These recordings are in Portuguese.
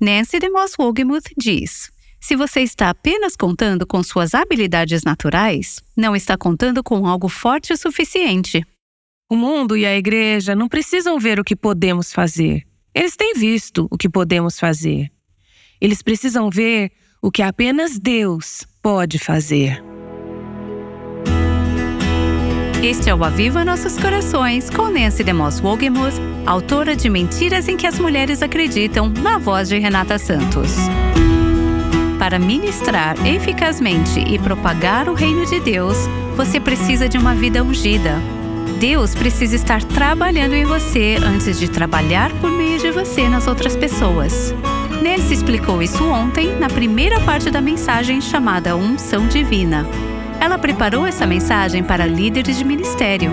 Nancy DeMoss Wogemuth diz: se você está apenas contando com suas habilidades naturais, não está contando com algo forte o suficiente. O mundo e a igreja não precisam ver o que podemos fazer. Eles têm visto o que podemos fazer. Eles precisam ver o que apenas Deus pode fazer. Este é o Aviva Nossos Corações, com Nancy DeMoss Wogemuth, autora de Mentiras em que as Mulheres Acreditam, na voz de Renata Santos. Para ministrar eficazmente e propagar o reino de Deus, você precisa de uma vida ungida. Deus precisa estar trabalhando em você antes de trabalhar por meio de você nas outras pessoas. Nancy explicou isso ontem na primeira parte da mensagem chamada Unção Divina. Ela preparou essa mensagem para líderes de ministério,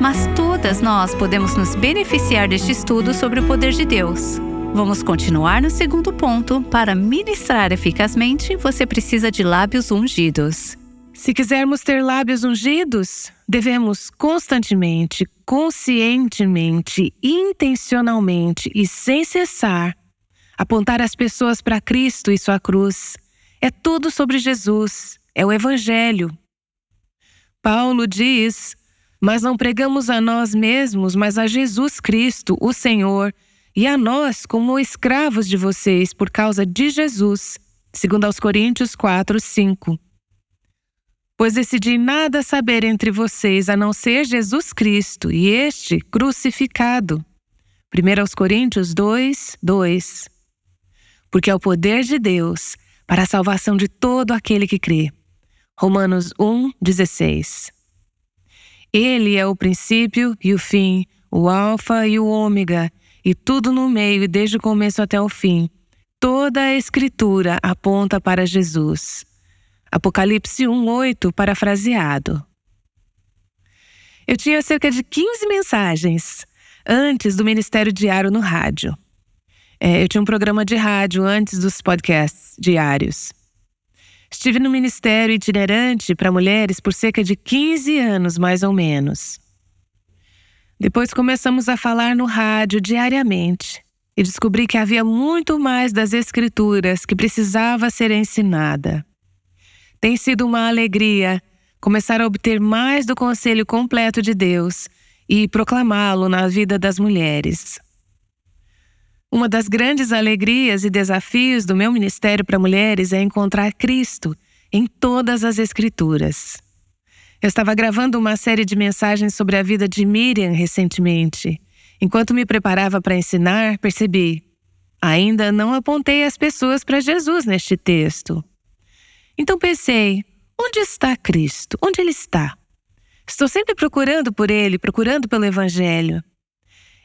mas todas nós podemos nos beneficiar deste estudo sobre o poder de Deus. Vamos continuar no segundo ponto. Para ministrar eficazmente, você precisa de lábios ungidos. Se quisermos ter lábios ungidos, devemos constantemente, conscientemente, intencionalmente e sem cessar apontar as pessoas para Cristo e sua cruz. É tudo sobre Jesus, é o Evangelho. Paulo diz: Mas não pregamos a nós mesmos, mas a Jesus Cristo, o Senhor, e a nós como escravos de vocês por causa de Jesus. Segundo aos Coríntios 4, 5. Pois decidi nada saber entre vocês a não ser Jesus Cristo e este crucificado. 1 aos Coríntios 2, 2. Porque é o poder de Deus para a salvação de todo aquele que crê Romanos 1, 16. Ele é o princípio e o fim, o Alfa e o Ômega, e tudo no meio, desde o começo até o fim. Toda a Escritura aponta para Jesus. Apocalipse 1, 8, parafraseado. Eu tinha cerca de 15 mensagens antes do Ministério Diário no rádio. É, eu tinha um programa de rádio antes dos podcasts diários. Estive no ministério itinerante para mulheres por cerca de 15 anos, mais ou menos. Depois começamos a falar no rádio diariamente e descobri que havia muito mais das Escrituras que precisava ser ensinada. Tem sido uma alegria começar a obter mais do conselho completo de Deus e proclamá-lo na vida das mulheres. Uma das grandes alegrias e desafios do meu ministério para mulheres é encontrar Cristo em todas as Escrituras. Eu estava gravando uma série de mensagens sobre a vida de Miriam recentemente. Enquanto me preparava para ensinar, percebi: ainda não apontei as pessoas para Jesus neste texto. Então pensei: onde está Cristo? Onde ele está? Estou sempre procurando por ele, procurando pelo Evangelho.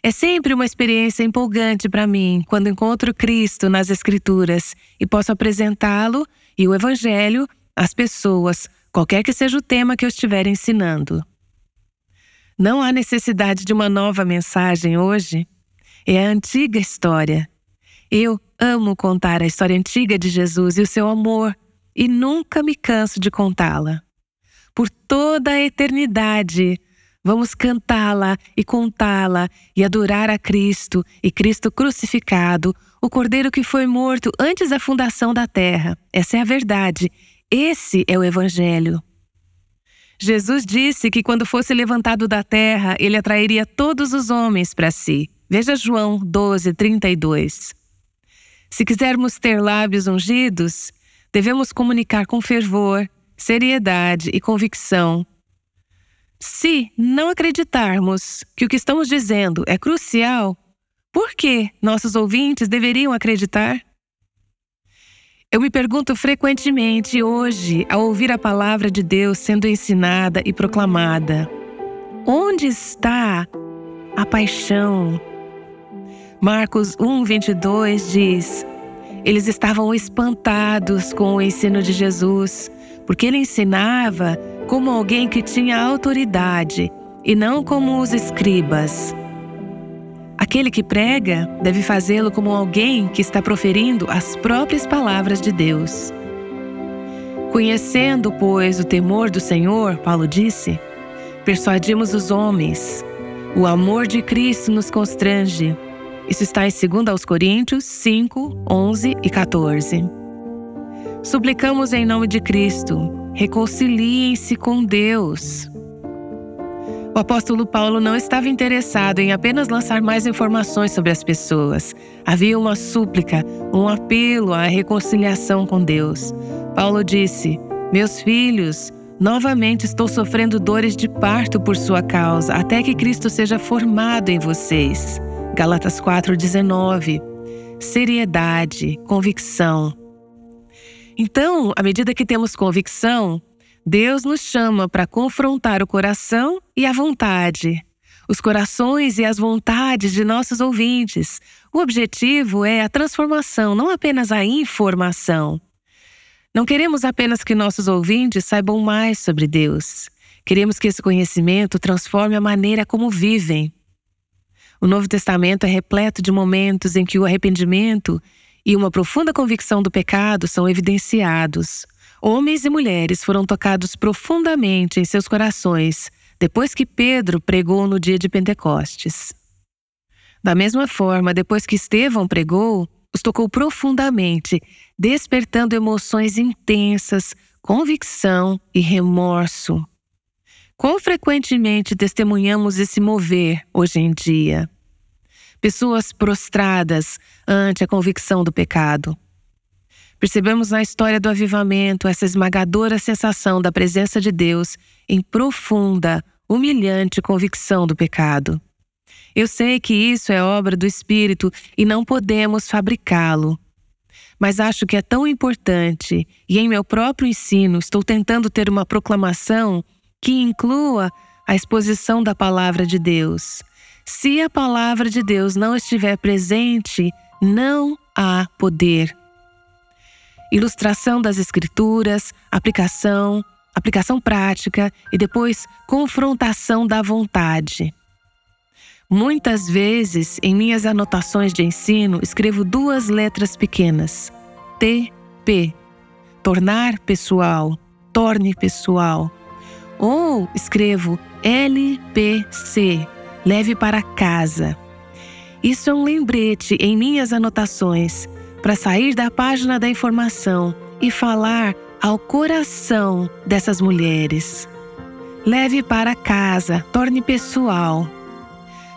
É sempre uma experiência empolgante para mim quando encontro Cristo nas Escrituras e posso apresentá-lo e o Evangelho às pessoas, qualquer que seja o tema que eu estiver ensinando. Não há necessidade de uma nova mensagem hoje. É a antiga história. Eu amo contar a história antiga de Jesus e o seu amor e nunca me canso de contá-la. Por toda a eternidade, Vamos cantá-la e contá-la e adorar a Cristo e Cristo crucificado, o Cordeiro que foi morto antes da fundação da terra. Essa é a verdade. Esse é o Evangelho. Jesus disse que quando fosse levantado da terra, ele atrairia todos os homens para si. Veja João 12, 32. Se quisermos ter lábios ungidos, devemos comunicar com fervor, seriedade e convicção se não acreditarmos que o que estamos dizendo é crucial, por que nossos ouvintes deveriam acreditar? Eu me pergunto frequentemente hoje, ao ouvir a palavra de Deus sendo ensinada e proclamada: onde está a paixão? Marcos 1, 22 diz: Eles estavam espantados com o ensino de Jesus, porque ele ensinava como alguém que tinha autoridade e não como os escribas. Aquele que prega deve fazê-lo como alguém que está proferindo as próprias palavras de Deus. Conhecendo, pois, o temor do Senhor, Paulo disse, persuadimos os homens. O amor de Cristo nos constrange. Isso está em 2 Coríntios 5, 11 e 14. Suplicamos em nome de Cristo, reconciliem-se com Deus. O apóstolo Paulo não estava interessado em apenas lançar mais informações sobre as pessoas. Havia uma súplica, um apelo à reconciliação com Deus. Paulo disse: Meus filhos, novamente estou sofrendo dores de parto por sua causa, até que Cristo seja formado em vocês. Galatas 4:19. Seriedade, convicção. Então, à medida que temos convicção, Deus nos chama para confrontar o coração e a vontade, os corações e as vontades de nossos ouvintes. O objetivo é a transformação, não apenas a informação. Não queremos apenas que nossos ouvintes saibam mais sobre Deus. Queremos que esse conhecimento transforme a maneira como vivem. O Novo Testamento é repleto de momentos em que o arrependimento e uma profunda convicção do pecado são evidenciados. Homens e mulheres foram tocados profundamente em seus corações depois que Pedro pregou no dia de Pentecostes. Da mesma forma, depois que Estevão pregou, os tocou profundamente, despertando emoções intensas, convicção e remorso. Quão frequentemente testemunhamos esse mover hoje em dia? Pessoas prostradas ante a convicção do pecado. Percebemos na história do avivamento essa esmagadora sensação da presença de Deus em profunda, humilhante convicção do pecado. Eu sei que isso é obra do Espírito e não podemos fabricá-lo. Mas acho que é tão importante, e em meu próprio ensino estou tentando ter uma proclamação que inclua a exposição da palavra de Deus, se a palavra de Deus não estiver presente, não há poder. Ilustração das Escrituras, aplicação, aplicação prática e depois confrontação da vontade. Muitas vezes, em minhas anotações de ensino, escrevo duas letras pequenas: TP, tornar pessoal, torne pessoal. Ou escrevo LPC, leve para casa. Isso é um lembrete em minhas anotações para sair da página da informação e falar ao coração dessas mulheres. Leve para casa, torne pessoal.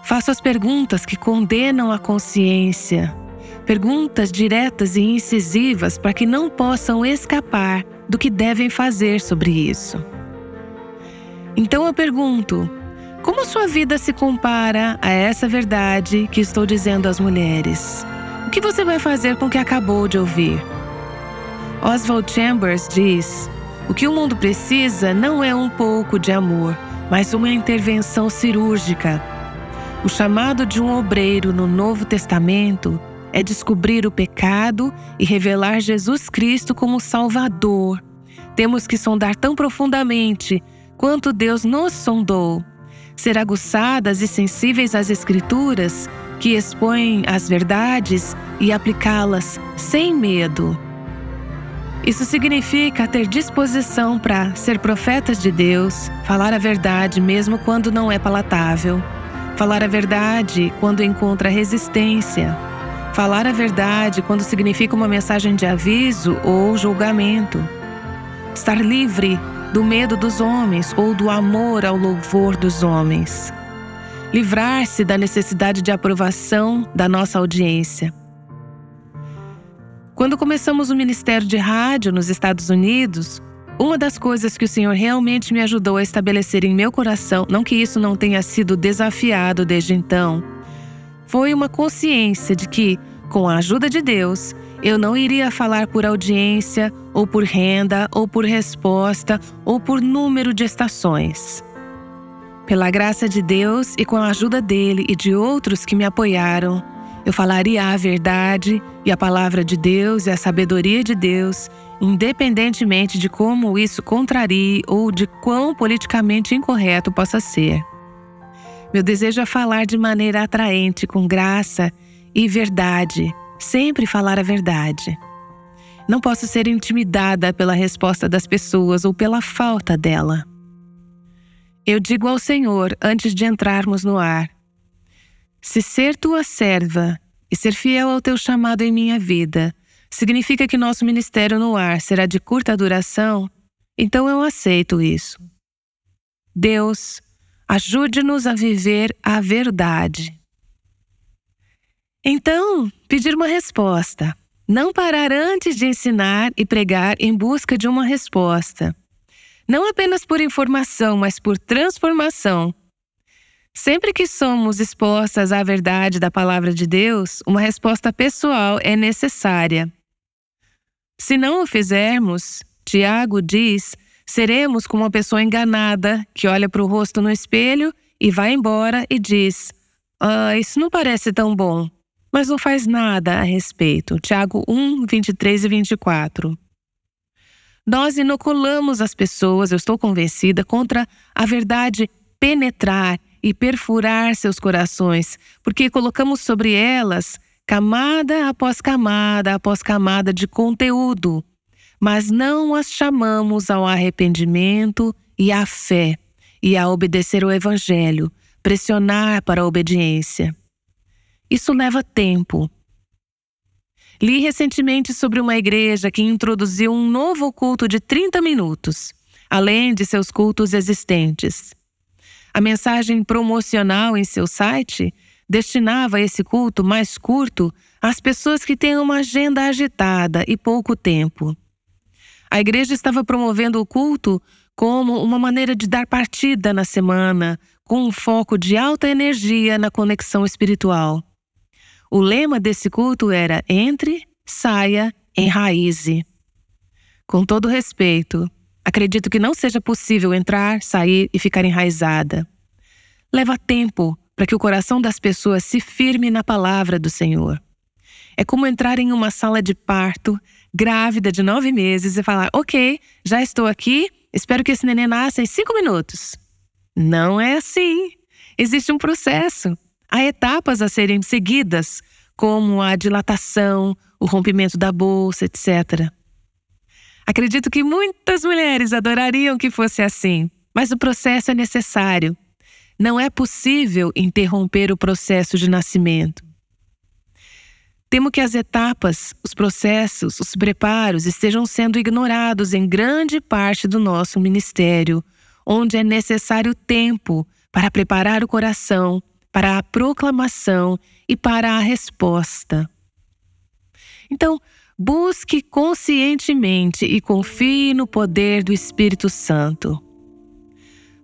Faça as perguntas que condenam a consciência. Perguntas diretas e incisivas para que não possam escapar do que devem fazer sobre isso. Então eu pergunto: como sua vida se compara a essa verdade que estou dizendo às mulheres? O que você vai fazer com o que acabou de ouvir? Oswald Chambers diz: O que o mundo precisa não é um pouco de amor, mas uma intervenção cirúrgica. O chamado de um obreiro no Novo Testamento é descobrir o pecado e revelar Jesus Cristo como Salvador. Temos que sondar tão profundamente quanto Deus nos sondou ser aguçadas e sensíveis às Escrituras, que expõem as verdades e aplicá-las sem medo. Isso significa ter disposição para ser profetas de Deus, falar a verdade mesmo quando não é palatável, falar a verdade quando encontra resistência, falar a verdade quando significa uma mensagem de aviso ou julgamento, estar livre do medo dos homens ou do amor ao louvor dos homens. Livrar-se da necessidade de aprovação da nossa audiência. Quando começamos o ministério de rádio nos Estados Unidos, uma das coisas que o Senhor realmente me ajudou a estabelecer em meu coração, não que isso não tenha sido desafiado desde então, foi uma consciência de que, com a ajuda de Deus, eu não iria falar por audiência, ou por renda, ou por resposta, ou por número de estações. Pela graça de Deus e com a ajuda dele e de outros que me apoiaram, eu falaria a verdade e a palavra de Deus e a sabedoria de Deus, independentemente de como isso contrarie ou de quão politicamente incorreto possa ser. Meu desejo é falar de maneira atraente, com graça e verdade, sempre falar a verdade. Não posso ser intimidada pela resposta das pessoas ou pela falta dela. Eu digo ao Senhor antes de entrarmos no ar: se ser tua serva e ser fiel ao teu chamado em minha vida significa que nosso ministério no ar será de curta duração, então eu aceito isso. Deus, ajude-nos a viver a verdade. Então, pedir uma resposta. Não parar antes de ensinar e pregar em busca de uma resposta. Não apenas por informação, mas por transformação. Sempre que somos expostas à verdade da palavra de Deus, uma resposta pessoal é necessária. Se não o fizermos, Tiago diz, seremos como uma pessoa enganada que olha para o rosto no espelho e vai embora e diz: Ah, isso não parece tão bom mas não faz nada a respeito. Tiago 1, 23 e 24. Nós inoculamos as pessoas, eu estou convencida, contra a verdade penetrar e perfurar seus corações, porque colocamos sobre elas camada após camada após camada de conteúdo, mas não as chamamos ao arrependimento e à fé e a obedecer o Evangelho, pressionar para a obediência. Isso leva tempo. Li recentemente sobre uma igreja que introduziu um novo culto de 30 minutos, além de seus cultos existentes. A mensagem promocional em seu site destinava esse culto mais curto às pessoas que têm uma agenda agitada e pouco tempo. A igreja estava promovendo o culto como uma maneira de dar partida na semana, com um foco de alta energia na conexão espiritual. O lema desse culto era entre, saia, enraize. Com todo respeito, acredito que não seja possível entrar, sair e ficar enraizada. Leva tempo para que o coração das pessoas se firme na palavra do Senhor. É como entrar em uma sala de parto, grávida de nove meses, e falar: Ok, já estou aqui, espero que esse neném nasça em cinco minutos. Não é assim. Existe um processo. Há etapas a serem seguidas, como a dilatação, o rompimento da bolsa, etc. Acredito que muitas mulheres adorariam que fosse assim, mas o processo é necessário. Não é possível interromper o processo de nascimento. Temo que as etapas, os processos, os preparos estejam sendo ignorados em grande parte do nosso ministério, onde é necessário tempo para preparar o coração para a proclamação e para a resposta. Então, busque conscientemente e confie no poder do Espírito Santo.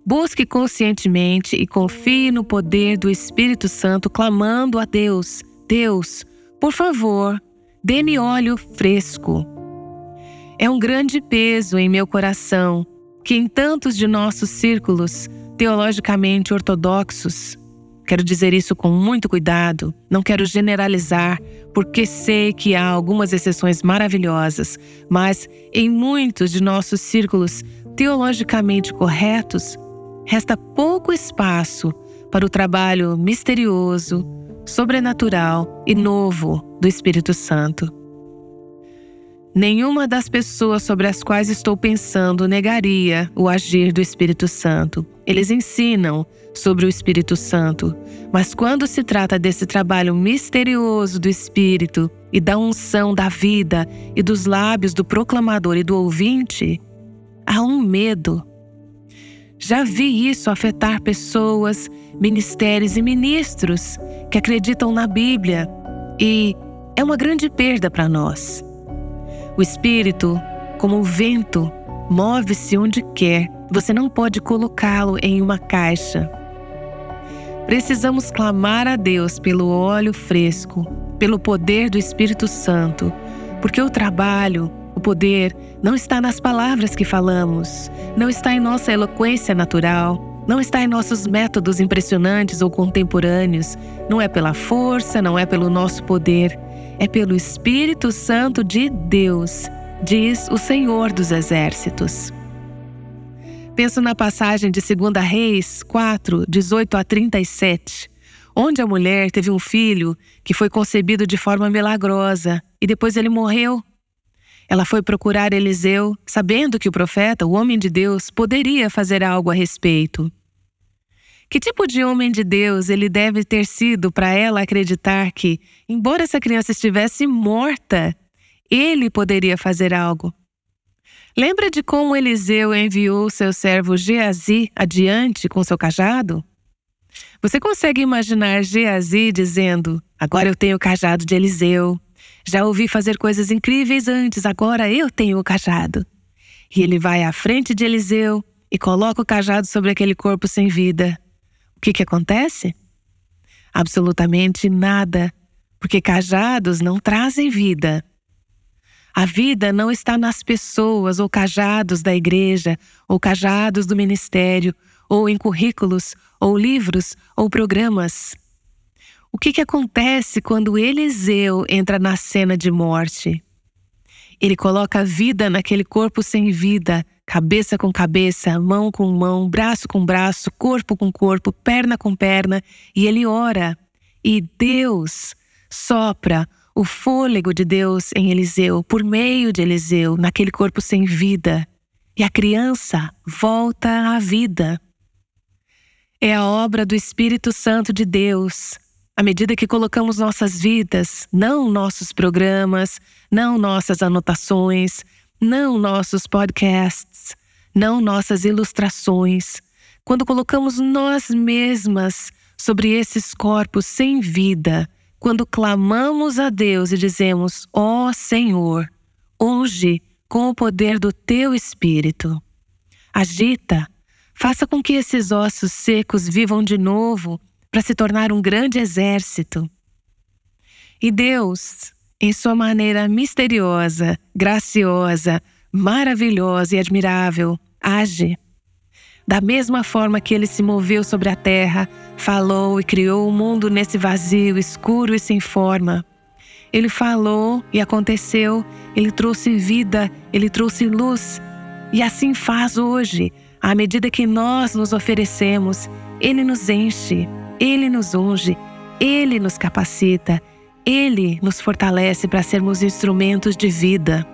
Busque conscientemente e confie no poder do Espírito Santo, clamando a Deus: Deus, por favor, dê-me óleo fresco. É um grande peso em meu coração que, em tantos de nossos círculos teologicamente ortodoxos, Quero dizer isso com muito cuidado, não quero generalizar, porque sei que há algumas exceções maravilhosas, mas em muitos de nossos círculos teologicamente corretos, resta pouco espaço para o trabalho misterioso, sobrenatural e novo do Espírito Santo. Nenhuma das pessoas sobre as quais estou pensando negaria o agir do Espírito Santo. Eles ensinam sobre o Espírito Santo, mas quando se trata desse trabalho misterioso do Espírito e da unção da vida e dos lábios do proclamador e do ouvinte, há um medo. Já vi isso afetar pessoas, ministérios e ministros que acreditam na Bíblia, e é uma grande perda para nós. O espírito, como o vento, move-se onde quer. Você não pode colocá-lo em uma caixa. Precisamos clamar a Deus pelo óleo fresco, pelo poder do Espírito Santo, porque o trabalho, o poder, não está nas palavras que falamos, não está em nossa eloquência natural, não está em nossos métodos impressionantes ou contemporâneos, não é pela força, não é pelo nosso poder, é pelo Espírito Santo de Deus, diz o Senhor dos Exércitos. Penso na passagem de 2 Reis 4, 18 a 37, onde a mulher teve um filho que foi concebido de forma milagrosa e depois ele morreu. Ela foi procurar Eliseu, sabendo que o profeta, o homem de Deus, poderia fazer algo a respeito. Que tipo de homem de Deus ele deve ter sido para ela acreditar que, embora essa criança estivesse morta, ele poderia fazer algo? Lembra de como Eliseu enviou seu servo Geazi adiante com seu cajado? Você consegue imaginar Geazi dizendo: Agora eu tenho o cajado de Eliseu. Já ouvi fazer coisas incríveis antes, agora eu tenho o cajado. E ele vai à frente de Eliseu e coloca o cajado sobre aquele corpo sem vida. Que, que acontece? Absolutamente nada, porque cajados não trazem vida. A vida não está nas pessoas ou cajados da igreja, ou cajados do ministério, ou em currículos, ou livros, ou programas. O que, que acontece quando Eliseu entra na cena de morte? Ele coloca vida naquele corpo sem vida, cabeça com cabeça, mão com mão, braço com braço, corpo com corpo, perna com perna, e ele ora. E Deus sopra o fôlego de Deus em Eliseu, por meio de Eliseu, naquele corpo sem vida. E a criança volta à vida. É a obra do Espírito Santo de Deus. À medida que colocamos nossas vidas, não nossos programas, não nossas anotações, não nossos podcasts, não nossas ilustrações, quando colocamos nós mesmas sobre esses corpos sem vida, quando clamamos a Deus e dizemos: Ó oh, Senhor, unge com o poder do teu espírito. Agita, faça com que esses ossos secos vivam de novo para se tornar um grande exército. E Deus, em sua maneira misteriosa, graciosa, maravilhosa e admirável, age da mesma forma que ele se moveu sobre a terra, falou e criou o mundo nesse vazio, escuro e sem forma. Ele falou e aconteceu, ele trouxe vida, ele trouxe luz. E assim faz hoje, à medida que nós nos oferecemos, ele nos enche, ele nos unge, ele nos capacita, ele nos fortalece para sermos instrumentos de vida.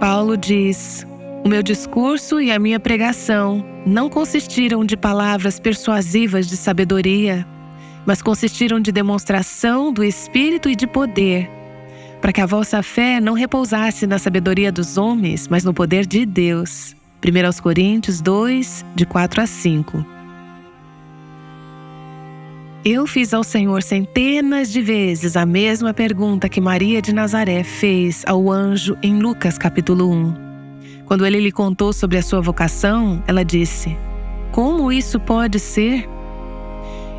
Paulo diz: o meu discurso e a minha pregação não consistiram de palavras persuasivas de sabedoria, mas consistiram de demonstração do Espírito e de poder, para que a vossa fé não repousasse na sabedoria dos homens, mas no poder de Deus. 1 Coríntios 2, de 4 a 5. Eu fiz ao Senhor centenas de vezes a mesma pergunta que Maria de Nazaré fez ao anjo em Lucas capítulo 1. Quando ele lhe contou sobre a sua vocação, ela disse: Como isso pode ser?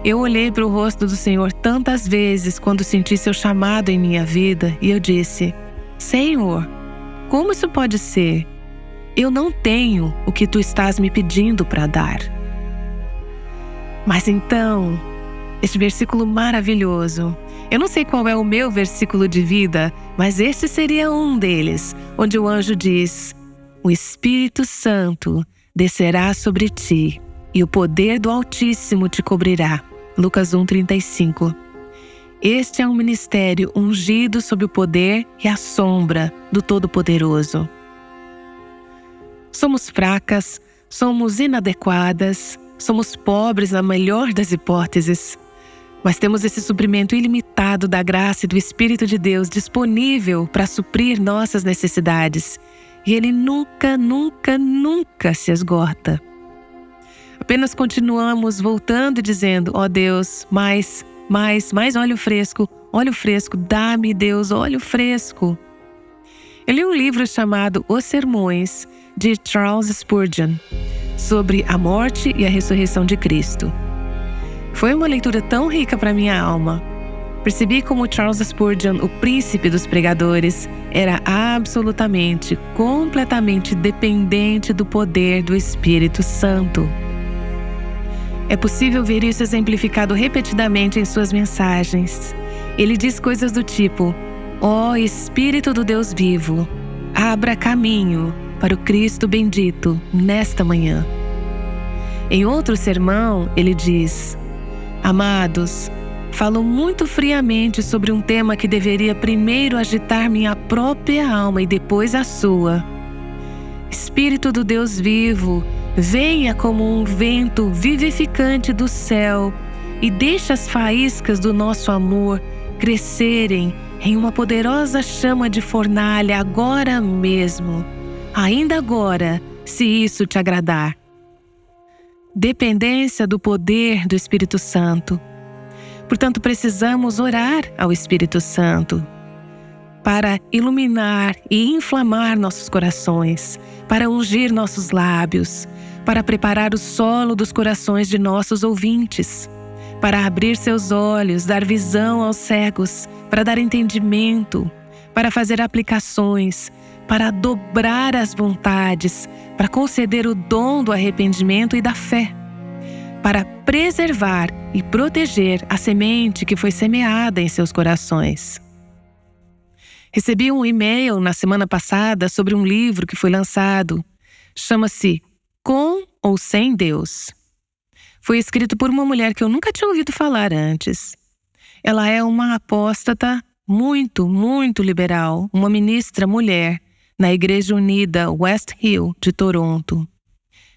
Eu olhei para o rosto do Senhor tantas vezes quando senti seu chamado em minha vida e eu disse: Senhor, como isso pode ser? Eu não tenho o que tu estás me pedindo para dar. Mas então, este versículo maravilhoso. Eu não sei qual é o meu versículo de vida, mas este seria um deles, onde o anjo diz: o Espírito Santo descerá sobre ti e o poder do Altíssimo te cobrirá. Lucas 1:35. Este é um ministério ungido sob o poder e a sombra do Todo-Poderoso. Somos fracas, somos inadequadas, somos pobres na melhor das hipóteses, mas temos esse suprimento ilimitado da graça e do Espírito de Deus disponível para suprir nossas necessidades e ele nunca, nunca, nunca se esgota. Apenas continuamos voltando e dizendo: ó oh Deus, mais, mais, mais óleo fresco, óleo fresco, dá-me, Deus, óleo fresco. Eu li um livro chamado Os Sermões, de Charles Spurgeon, sobre a morte e a ressurreição de Cristo. Foi uma leitura tão rica para minha alma Percebi como Charles Spurgeon, o príncipe dos pregadores, era absolutamente, completamente dependente do poder do Espírito Santo. É possível ver isso exemplificado repetidamente em suas mensagens. Ele diz coisas do tipo: Ó oh, Espírito do Deus vivo, abra caminho para o Cristo bendito nesta manhã. Em outro sermão, ele diz: Amados, Falo muito friamente sobre um tema que deveria primeiro agitar minha própria alma e depois a sua. Espírito do Deus vivo, venha como um vento vivificante do céu e deixe as faíscas do nosso amor crescerem em uma poderosa chama de fornalha agora mesmo, ainda agora, se isso te agradar. Dependência do poder do Espírito Santo. Portanto, precisamos orar ao Espírito Santo para iluminar e inflamar nossos corações, para ungir nossos lábios, para preparar o solo dos corações de nossos ouvintes, para abrir seus olhos, dar visão aos cegos, para dar entendimento, para fazer aplicações, para dobrar as vontades, para conceder o dom do arrependimento e da fé, para preservar e proteger a semente que foi semeada em seus corações. Recebi um e-mail na semana passada sobre um livro que foi lançado. Chama-se Com ou Sem Deus. Foi escrito por uma mulher que eu nunca tinha ouvido falar antes. Ela é uma apóstata muito, muito liberal, uma ministra mulher na Igreja Unida West Hill de Toronto.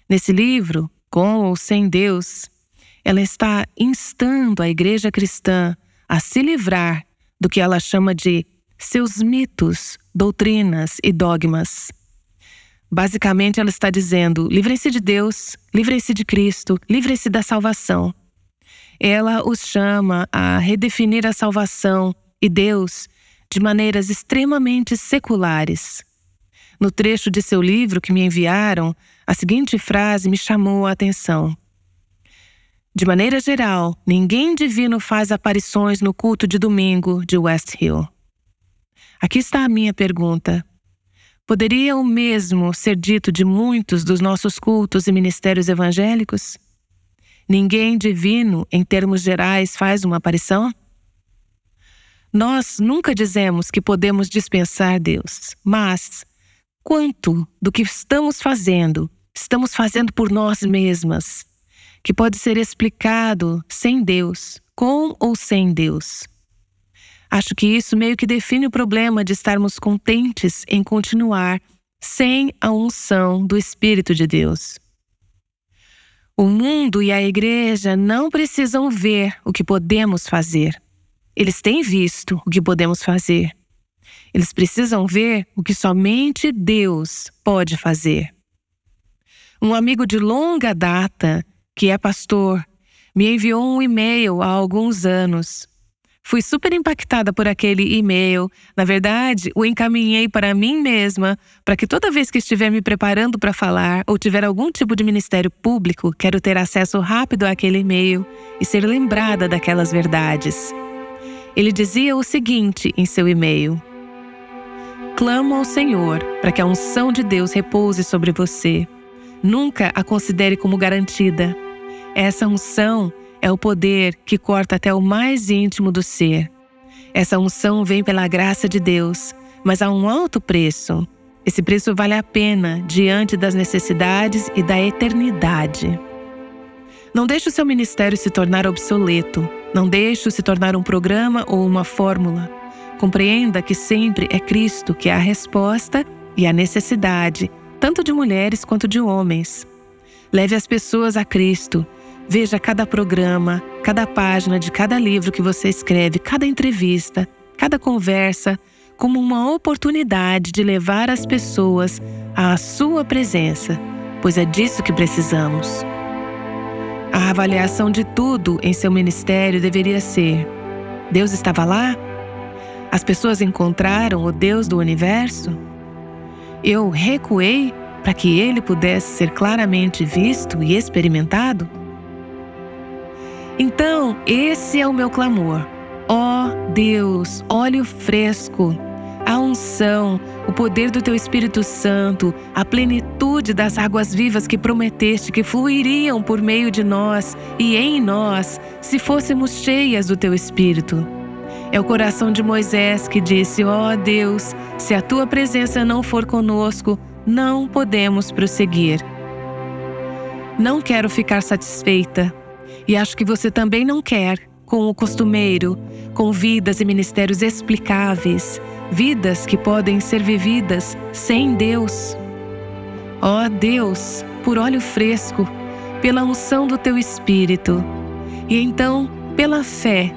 Nesse livro, Com ou Sem Deus, ela está instando a igreja cristã a se livrar do que ela chama de seus mitos, doutrinas e dogmas. Basicamente, ela está dizendo: livrem-se de Deus, livrem-se de Cristo, livrem-se da salvação. Ela os chama a redefinir a salvação e Deus de maneiras extremamente seculares. No trecho de seu livro que me enviaram, a seguinte frase me chamou a atenção. De maneira geral, ninguém divino faz aparições no culto de domingo de West Hill. Aqui está a minha pergunta. Poderia o mesmo ser dito de muitos dos nossos cultos e ministérios evangélicos? Ninguém divino, em termos gerais, faz uma aparição? Nós nunca dizemos que podemos dispensar Deus, mas quanto do que estamos fazendo, estamos fazendo por nós mesmas, que pode ser explicado sem Deus, com ou sem Deus? Acho que isso meio que define o problema de estarmos contentes em continuar sem a unção do Espírito de Deus. O mundo e a igreja não precisam ver o que podemos fazer. Eles têm visto o que podemos fazer. Eles precisam ver o que somente Deus pode fazer. Um amigo de longa data, que é pastor, me enviou um e-mail há alguns anos Fui super impactada por aquele e-mail. Na verdade, o encaminhei para mim mesma, para que toda vez que estiver me preparando para falar ou tiver algum tipo de ministério público, quero ter acesso rápido àquele e-mail e ser lembrada daquelas verdades. Ele dizia o seguinte em seu e-mail: Clamo ao Senhor para que a unção de Deus repouse sobre você. Nunca a considere como garantida. Essa unção é o poder que corta até o mais íntimo do ser. Essa unção vem pela graça de Deus, mas há um alto preço. Esse preço vale a pena diante das necessidades e da eternidade. Não deixe o seu ministério se tornar obsoleto. Não deixe-o se tornar um programa ou uma fórmula. Compreenda que sempre é Cristo que é a resposta e a necessidade, tanto de mulheres quanto de homens. Leve as pessoas a Cristo Veja cada programa, cada página de cada livro que você escreve, cada entrevista, cada conversa como uma oportunidade de levar as pessoas à sua presença, pois é disso que precisamos. A avaliação de tudo em seu ministério deveria ser: Deus estava lá? As pessoas encontraram o Deus do universo? Eu recuei para que ele pudesse ser claramente visto e experimentado? Então, esse é o meu clamor. Ó oh, Deus, óleo fresco, a unção, o poder do teu Espírito Santo, a plenitude das águas vivas que prometeste que fluiriam por meio de nós e em nós, se fôssemos cheias do teu Espírito. É o coração de Moisés que disse: Ó oh Deus, se a tua presença não for conosco, não podemos prosseguir. Não quero ficar satisfeita e acho que você também não quer, com o costumeiro, com vidas e ministérios explicáveis, vidas que podem ser vividas sem Deus. Ó oh Deus, por óleo fresco, pela unção do teu espírito. E então, pela fé,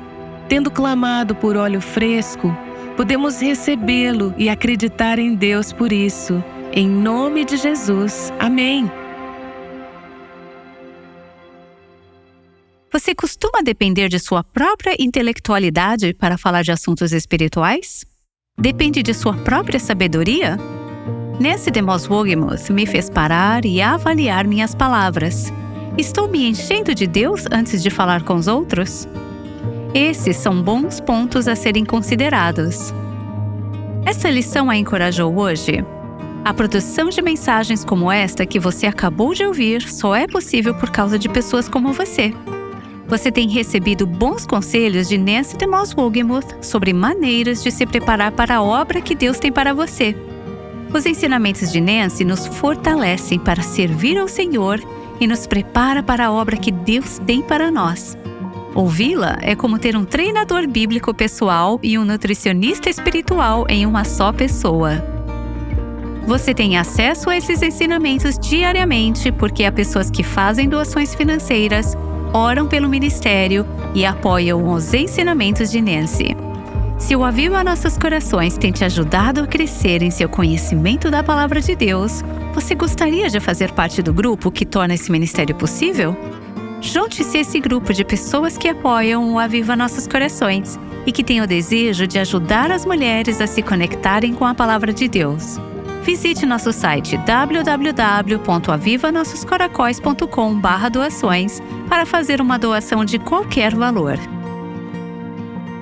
tendo clamado por óleo fresco, podemos recebê-lo e acreditar em Deus por isso. Em nome de Jesus. Amém. Você costuma depender de sua própria intelectualidade para falar de assuntos espirituais? Depende de sua própria sabedoria? Nesse Demos Wogemuth me fez parar e avaliar minhas palavras. Estou me enchendo de Deus antes de falar com os outros? Esses são bons pontos a serem considerados. Essa lição a encorajou hoje? A produção de mensagens como esta que você acabou de ouvir só é possível por causa de pessoas como você. Você tem recebido bons conselhos de Nancy DeMoss Wogemuth sobre maneiras de se preparar para a obra que Deus tem para você. Os ensinamentos de Nancy nos fortalecem para servir ao Senhor e nos prepara para a obra que Deus tem para nós. Ouvi-la é como ter um treinador bíblico pessoal e um nutricionista espiritual em uma só pessoa. Você tem acesso a esses ensinamentos diariamente porque há pessoas que fazem doações financeiras, oram pelo ministério e apoiam os ensinamentos de Nancy. Se o Aviva Nossos Corações tem te ajudado a crescer em seu conhecimento da Palavra de Deus, você gostaria de fazer parte do grupo que torna esse ministério possível? Junte-se a esse grupo de pessoas que apoiam o Aviva Nossos Corações e que têm o desejo de ajudar as mulheres a se conectarem com a Palavra de Deus. Visite nosso site www.avivanossoscoracóis.com/doações para fazer uma doação de qualquer valor.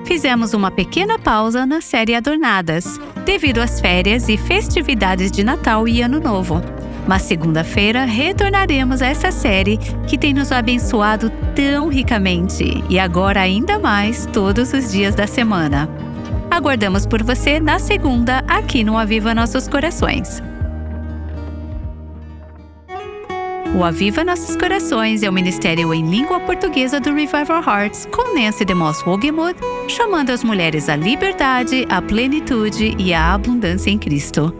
Fizemos uma pequena pausa na série Adornadas, devido às férias e festividades de Natal e Ano Novo. Mas segunda-feira retornaremos a essa série que tem nos abençoado tão ricamente e agora ainda mais todos os dias da semana. Aguardamos por você na segunda aqui no Aviva Nossos Corações. O Aviva Nossos Corações é o ministério em língua portuguesa do Revival Hearts com Nancy DeMoss Wogemuth, chamando as mulheres à liberdade, à plenitude e à abundância em Cristo.